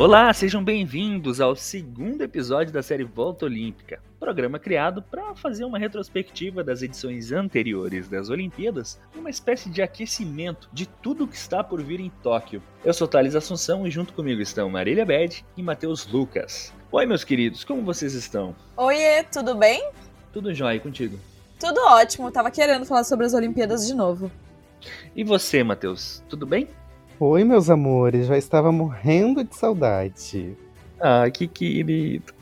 Olá, sejam bem-vindos ao segundo episódio da série Volta Olímpica, programa criado para fazer uma retrospectiva das edições anteriores das Olimpíadas, uma espécie de aquecimento de tudo que está por vir em Tóquio. Eu sou Thales Assunção e junto comigo estão Marília Bed e Matheus Lucas. Oi, meus queridos, como vocês estão? Oiê, tudo bem? Tudo jóia contigo? Tudo ótimo, tava querendo falar sobre as Olimpíadas de novo. E você, Matheus, tudo bem? Oi, meus amores, já estava morrendo de saudade. Ah, que querido.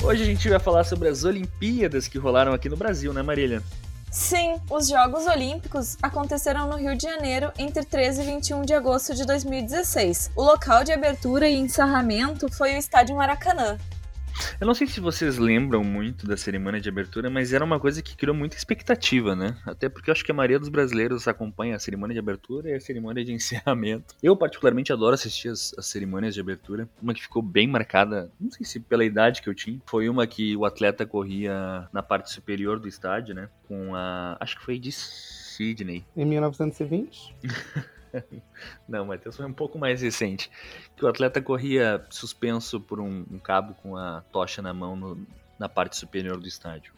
Hoje a gente vai falar sobre as Olimpíadas que rolaram aqui no Brasil, né, Marília? Sim, os Jogos Olímpicos aconteceram no Rio de Janeiro entre 13 e 21 de agosto de 2016. O local de abertura e encerramento foi o Estádio Maracanã. Eu não sei se vocês lembram muito da cerimônia de abertura, mas era uma coisa que criou muita expectativa, né? Até porque eu acho que a maioria dos brasileiros acompanha a cerimônia de abertura e a cerimônia de encerramento. Eu, particularmente, adoro assistir as, as cerimônias de abertura. Uma que ficou bem marcada, não sei se pela idade que eu tinha, foi uma que o atleta corria na parte superior do estádio, né? Com a. Acho que foi de Sydney. Em 1920? Não, Matheus foi um pouco mais recente. Que o atleta corria suspenso por um, um cabo com a tocha na mão no, na parte superior do estádio.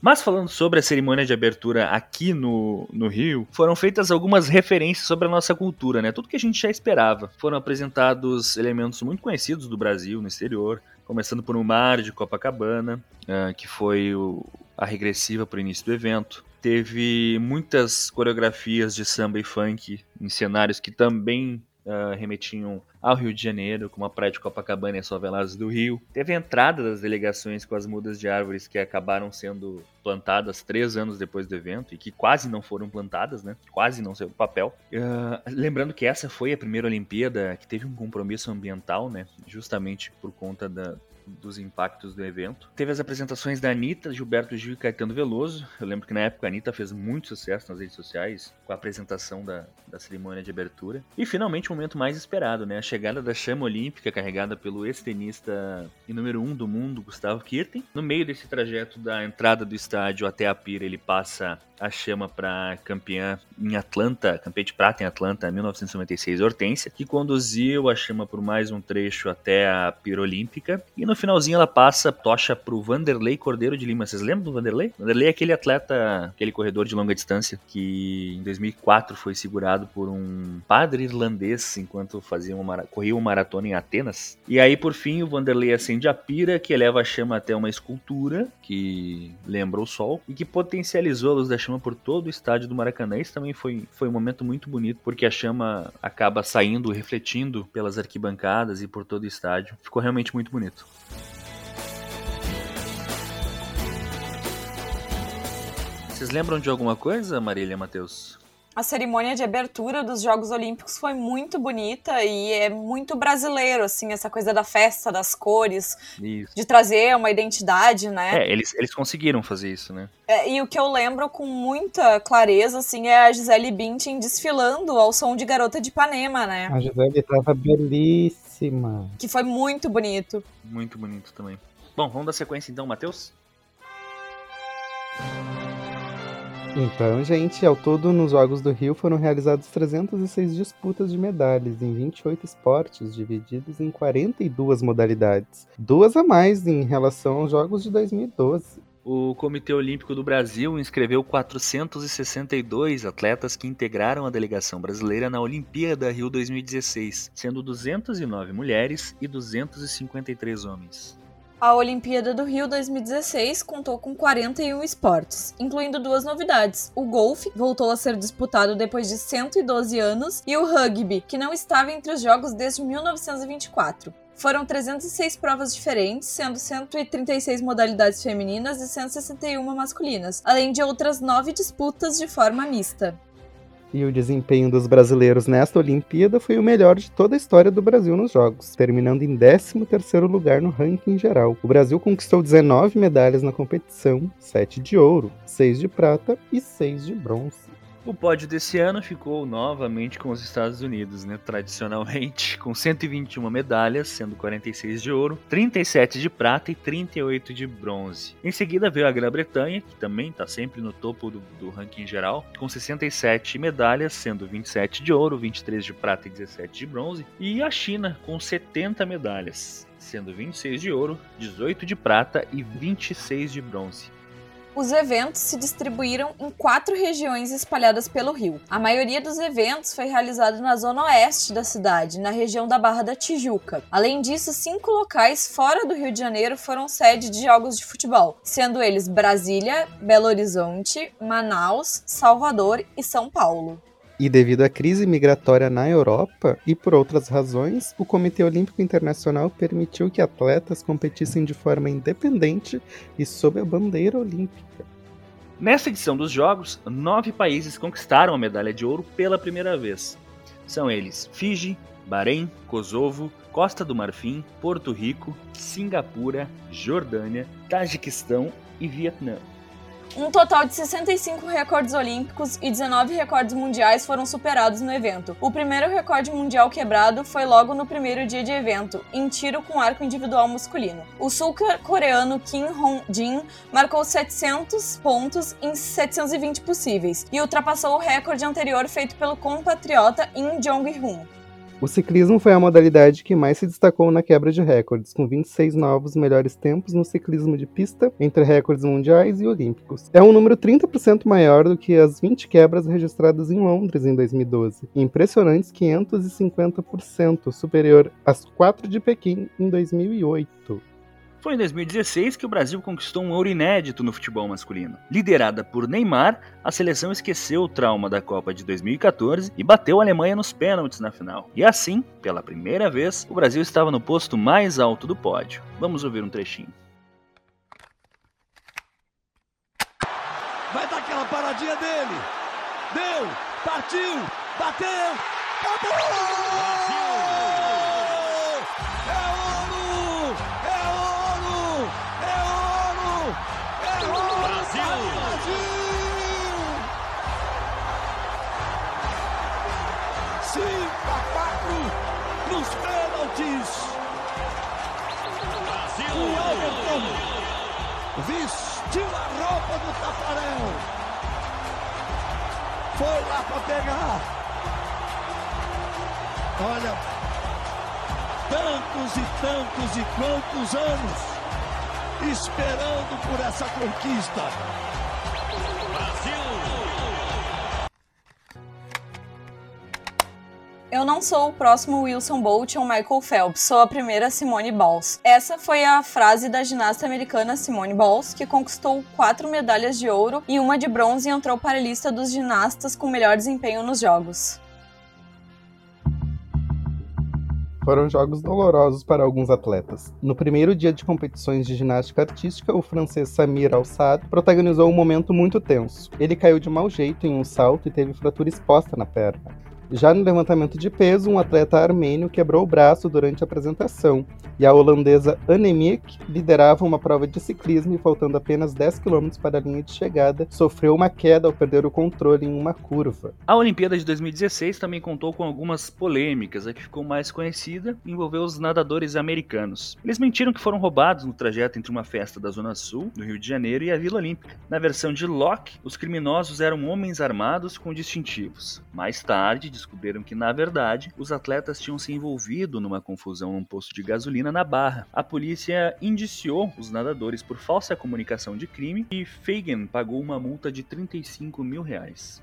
Mas falando sobre a cerimônia de abertura aqui no, no Rio, foram feitas algumas referências sobre a nossa cultura, né? Tudo que a gente já esperava. Foram apresentados elementos muito conhecidos do Brasil no exterior, começando por um mar de Copacabana, uh, que foi o, a regressiva para o início do evento. Teve muitas coreografias de samba e funk em cenários que também uh, remetiam ao Rio de Janeiro, como a Praia de Copacabana e as faveladas do Rio. Teve a entrada das delegações com as mudas de árvores que acabaram sendo plantadas três anos depois do evento e que quase não foram plantadas, né? Quase não saiu do papel. Uh, lembrando que essa foi a primeira Olimpíada que teve um compromisso ambiental, né? Justamente por conta da, dos impactos do evento. Teve as apresentações da Anitta, Gilberto Gil e Caetano Veloso. Eu lembro que na época a Anitta fez muito sucesso nas redes sociais com a apresentação da, da cerimônia de abertura. E finalmente o momento mais esperado, né? A chegada da chama olímpica carregada pelo ex-tenista e número um do mundo, Gustavo Kirten. No meio desse trajeto da entrada do estádio até a pira, ele passa a chama para campeã em Atlanta, campeã de prata em Atlanta, 1996, Hortência, que conduziu a chama por mais um trecho até a pira olímpica. E no finalzinho ela passa tocha pro Vanderlei Cordeiro de Lima. Vocês lembram do Vanderlei? Vanderlei é aquele atleta, aquele corredor de longa distância que em 2004 foi segurado por um padre irlandês enquanto fazia uma corria uma maratona em Atenas. E aí por fim o Vanderlei acende a pira que eleva a chama até uma escultura que lembra o sol e que potencializou a luz da chama por todo o estádio do Maracanã. Isso também foi, foi um momento muito bonito porque a chama acaba saindo, refletindo pelas arquibancadas e por todo o estádio. Ficou realmente muito bonito. Vocês lembram de alguma coisa, Marília Matheus? A cerimônia de abertura dos Jogos Olímpicos foi muito bonita e é muito brasileiro, assim, essa coisa da festa, das cores, isso. de trazer uma identidade, né? É, eles, eles conseguiram fazer isso, né? É, e o que eu lembro com muita clareza, assim, é a Gisele Bündchen desfilando ao som de Garota de Ipanema, né? A Gisele tava belíssima. Que foi muito bonito. Muito bonito também. Bom, vamos dar sequência então, Matheus? Então, gente, ao todo nos Jogos do Rio foram realizadas 306 disputas de medalhas em 28 esportes, divididos em 42 modalidades, duas a mais em relação aos Jogos de 2012. O Comitê Olímpico do Brasil inscreveu 462 atletas que integraram a delegação brasileira na Olimpíada Rio 2016, sendo 209 mulheres e 253 homens. A Olimpíada do Rio 2016 contou com 41 esportes, incluindo duas novidades. O golfe voltou a ser disputado depois de 112 anos e o rugby, que não estava entre os jogos desde 1924. Foram 306 provas diferentes, sendo 136 modalidades femininas e 161 masculinas, além de outras nove disputas de forma mista. E o desempenho dos brasileiros nesta Olimpíada foi o melhor de toda a história do Brasil nos Jogos, terminando em 13º lugar no ranking geral. O Brasil conquistou 19 medalhas na competição, 7 de ouro, 6 de prata e 6 de bronze. O pódio desse ano ficou novamente com os Estados Unidos, né? Tradicionalmente, com 121 medalhas, sendo 46 de ouro, 37 de prata e 38 de bronze. Em seguida veio a Grã-Bretanha, que também está sempre no topo do, do ranking geral, com 67 medalhas, sendo 27 de ouro, 23 de prata e 17 de bronze. E a China, com 70 medalhas, sendo 26 de ouro, 18 de prata e 26 de bronze. Os eventos se distribuíram em quatro regiões espalhadas pelo rio. A maioria dos eventos foi realizado na zona oeste da cidade, na região da Barra da Tijuca. Além disso, cinco locais fora do Rio de Janeiro foram sede de jogos de futebol, sendo eles Brasília, Belo Horizonte, Manaus, Salvador e São Paulo. E devido à crise migratória na Europa e por outras razões, o Comitê Olímpico Internacional permitiu que atletas competissem de forma independente e sob a bandeira olímpica. Nesta edição dos Jogos, nove países conquistaram a medalha de ouro pela primeira vez. São eles Fiji, Bahrein, Kosovo, Costa do Marfim, Porto Rico, Singapura, Jordânia, Tajiquistão e Vietnã. Um total de 65 recordes olímpicos e 19 recordes mundiais foram superados no evento. O primeiro recorde mundial quebrado foi logo no primeiro dia de evento, em tiro com arco individual masculino. O sul-coreano Kim Hong-jin marcou 700 pontos em 720 possíveis e ultrapassou o recorde anterior feito pelo compatriota Im Jong-hun. O ciclismo foi a modalidade que mais se destacou na quebra de recordes, com 26 novos melhores tempos no ciclismo de pista, entre recordes mundiais e olímpicos. É um número 30% maior do que as 20 quebras registradas em Londres em 2012, e impressionantes 550%, superior às 4 de Pequim em 2008. Foi em 2016 que o Brasil conquistou um ouro inédito no futebol masculino. Liderada por Neymar, a seleção esqueceu o trauma da Copa de 2014 e bateu a Alemanha nos pênaltis na final. E assim, pela primeira vez, o Brasil estava no posto mais alto do pódio. Vamos ouvir um trechinho. Vai dar aquela paradinha dele. Deu, partiu, bateu, acabou! Vestiu a roupa do Tafarel. Foi lá para pegar. Olha, tantos e tantos e quantos anos esperando por essa conquista. Eu não sou o próximo Wilson Bolt ou Michael Phelps, sou a primeira Simone Biles. Essa foi a frase da ginasta americana Simone Biles, que conquistou quatro medalhas de ouro e uma de bronze e entrou para a lista dos ginastas com melhor desempenho nos Jogos. Foram jogos dolorosos para alguns atletas. No primeiro dia de competições de ginástica artística, o francês Samir Al-Sad protagonizou um momento muito tenso. Ele caiu de mau jeito em um salto e teve fratura exposta na perna. Já no levantamento de peso, um atleta armênio quebrou o braço durante a apresentação, e a holandesa Annemiek liderava uma prova de ciclismo e faltando apenas 10 km para a linha de chegada, sofreu uma queda ao perder o controle em uma curva. A Olimpíada de 2016 também contou com algumas polêmicas, a que ficou mais conhecida envolveu os nadadores americanos. Eles mentiram que foram roubados no trajeto entre uma festa da Zona Sul, do Rio de Janeiro, e a Vila Olímpica. Na versão de Locke, os criminosos eram homens armados com distintivos. Mais tarde, descobriram que, na verdade, os atletas tinham se envolvido numa confusão num posto de gasolina na Barra. A polícia indiciou os nadadores por falsa comunicação de crime e Fagan pagou uma multa de 35 mil reais.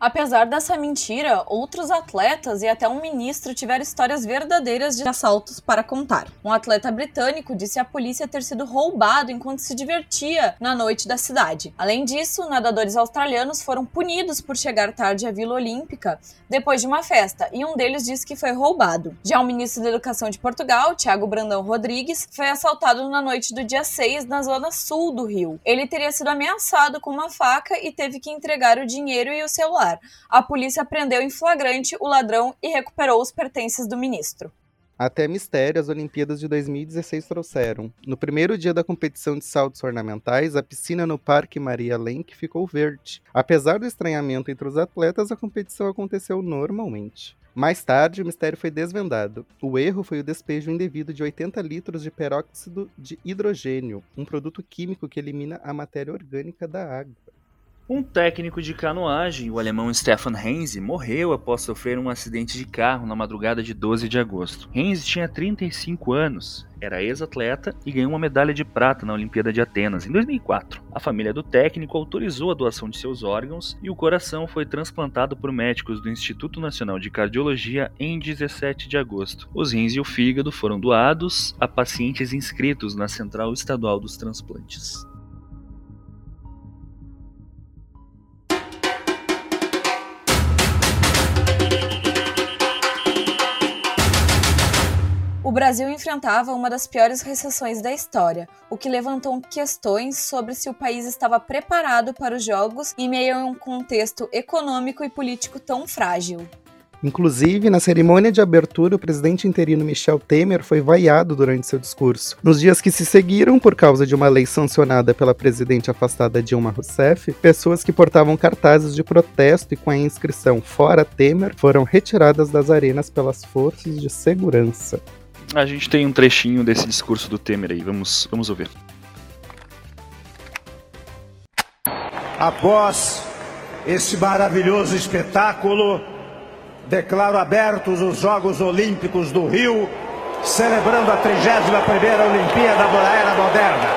Apesar dessa mentira, outros atletas e até um ministro tiveram histórias verdadeiras de assaltos para contar. Um atleta britânico disse à polícia ter sido roubado enquanto se divertia na noite da cidade. Além disso, nadadores australianos foram punidos por chegar tarde à Vila Olímpica depois de uma festa, e um deles disse que foi roubado. Já o ministro da Educação de Portugal, Tiago Brandão Rodrigues, foi assaltado na noite do dia 6 na zona sul do Rio. Ele teria sido ameaçado com uma faca e teve que entregar o dinheiro e o celular. A polícia prendeu em flagrante o ladrão e recuperou os pertences do ministro. Até mistério as Olimpíadas de 2016 trouxeram. No primeiro dia da competição de saltos ornamentais, a piscina no Parque Maria Lenk ficou verde. Apesar do estranhamento entre os atletas, a competição aconteceu normalmente. Mais tarde, o mistério foi desvendado. O erro foi o despejo indevido de 80 litros de peróxido de hidrogênio, um produto químico que elimina a matéria orgânica da água. Um técnico de canoagem, o alemão Stefan Henze, morreu após sofrer um acidente de carro na madrugada de 12 de agosto. Henze tinha 35 anos, era ex-atleta e ganhou uma medalha de prata na Olimpíada de Atenas em 2004. A família do técnico autorizou a doação de seus órgãos e o coração foi transplantado por médicos do Instituto Nacional de Cardiologia em 17 de agosto. Os rins e o fígado foram doados a pacientes inscritos na Central Estadual dos Transplantes. Brasil enfrentava uma das piores recessões da história, o que levantou questões sobre se o país estava preparado para os Jogos em meio a um contexto econômico e político tão frágil. Inclusive, na cerimônia de abertura, o presidente interino Michel Temer foi vaiado durante seu discurso. Nos dias que se seguiram, por causa de uma lei sancionada pela presidente afastada Dilma Rousseff, pessoas que portavam cartazes de protesto e com a inscrição Fora Temer foram retiradas das arenas pelas forças de segurança. A gente tem um trechinho desse discurso do Temer aí, vamos, vamos ouvir. Após esse maravilhoso espetáculo, declaro abertos os Jogos Olímpicos do Rio, celebrando a 31ª Olimpíada da Era Moderna.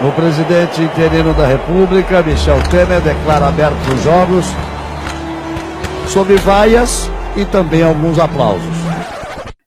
O presidente interino da República, Michel Temer, declara abertos os Jogos sob vaias e também alguns aplausos.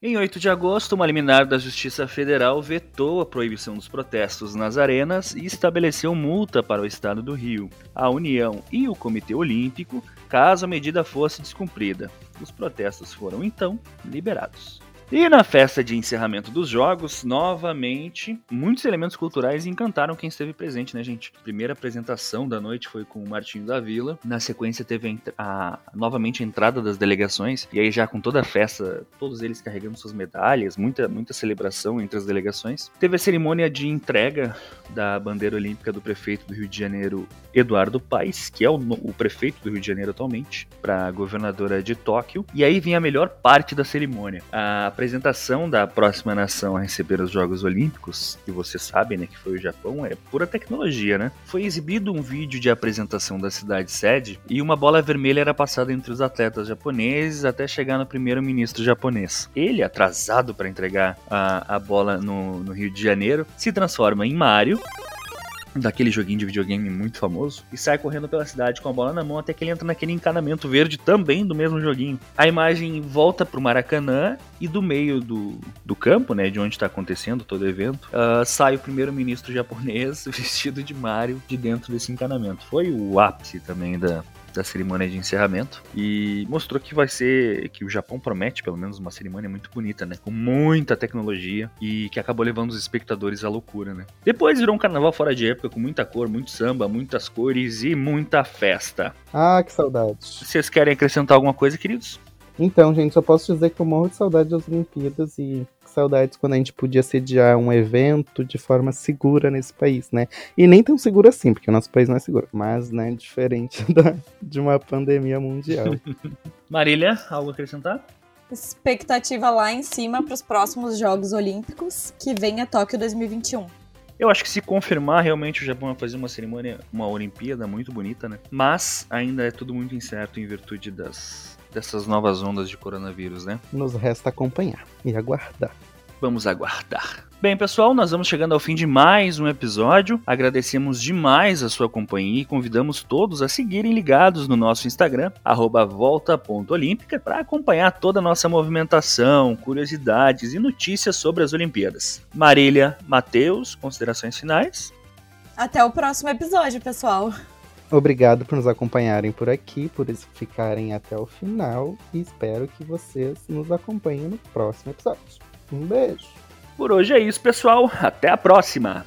Em 8 de agosto, uma liminar da Justiça Federal vetou a proibição dos protestos nas arenas e estabeleceu multa para o Estado do Rio, a União e o Comitê Olímpico, caso a medida fosse descumprida. Os protestos foram então liberados. E na festa de encerramento dos jogos, novamente, muitos elementos culturais encantaram quem esteve presente, né, gente? A primeira apresentação da noite foi com o Martinho da Vila. Na sequência teve a, a, novamente a entrada das delegações, e aí já com toda a festa, todos eles carregando suas medalhas, muita, muita celebração entre as delegações. Teve a cerimônia de entrega da bandeira olímpica do prefeito do Rio de Janeiro, Eduardo Paes, que é o, o prefeito do Rio de Janeiro atualmente, para a governadora de Tóquio. E aí vem a melhor parte da cerimônia. A apresentação da próxima nação a receber os Jogos Olímpicos, que você sabe, né, que foi o Japão, é pura tecnologia, né? Foi exibido um vídeo de apresentação da cidade sede e uma bola vermelha era passada entre os atletas japoneses até chegar no primeiro-ministro japonês. Ele, atrasado para entregar a, a bola no, no Rio de Janeiro, se transforma em Mario daquele joguinho de videogame muito famoso e sai correndo pela cidade com a bola na mão até que ele entra naquele encanamento verde também do mesmo joguinho. A imagem volta pro Maracanã e do meio do, do campo, né, de onde está acontecendo todo o evento, uh, sai o primeiro-ministro japonês vestido de Mario de dentro desse encanamento. Foi o ápice também da, da cerimônia de encerramento e mostrou que vai ser que o Japão promete pelo menos uma cerimônia muito bonita, né, com muita tecnologia e que acabou levando os espectadores à loucura, né. Depois virou um carnaval fora de época com muita cor, muito samba, muitas cores e muita festa. Ah, que saudades. Vocês querem acrescentar alguma coisa, queridos? Então, gente, só posso dizer que eu morro de saudade das Olimpíadas e saudades quando a gente podia sediar um evento de forma segura nesse país, né? E nem tão seguro assim, porque o nosso país não é seguro, mas, né, diferente da, de uma pandemia mundial. Marília, algo a acrescentar? Expectativa lá em cima para os próximos Jogos Olímpicos, que vem a Tóquio 2021. Eu acho que se confirmar, realmente o Japão vai fazer uma cerimônia, uma Olimpíada muito bonita, né? Mas ainda é tudo muito incerto em virtude das, dessas novas ondas de coronavírus, né? Nos resta acompanhar e aguardar. Vamos aguardar. Bem, pessoal, nós vamos chegando ao fim de mais um episódio. Agradecemos demais a sua companhia e convidamos todos a seguirem ligados no nosso Instagram, volta.olímpica, para acompanhar toda a nossa movimentação, curiosidades e notícias sobre as Olimpíadas. Marília, Matheus, considerações finais? Até o próximo episódio, pessoal. Obrigado por nos acompanharem por aqui, por ficarem até o final e espero que vocês nos acompanhem no próximo episódio. Um beijo! Por hoje é isso, pessoal. Até a próxima!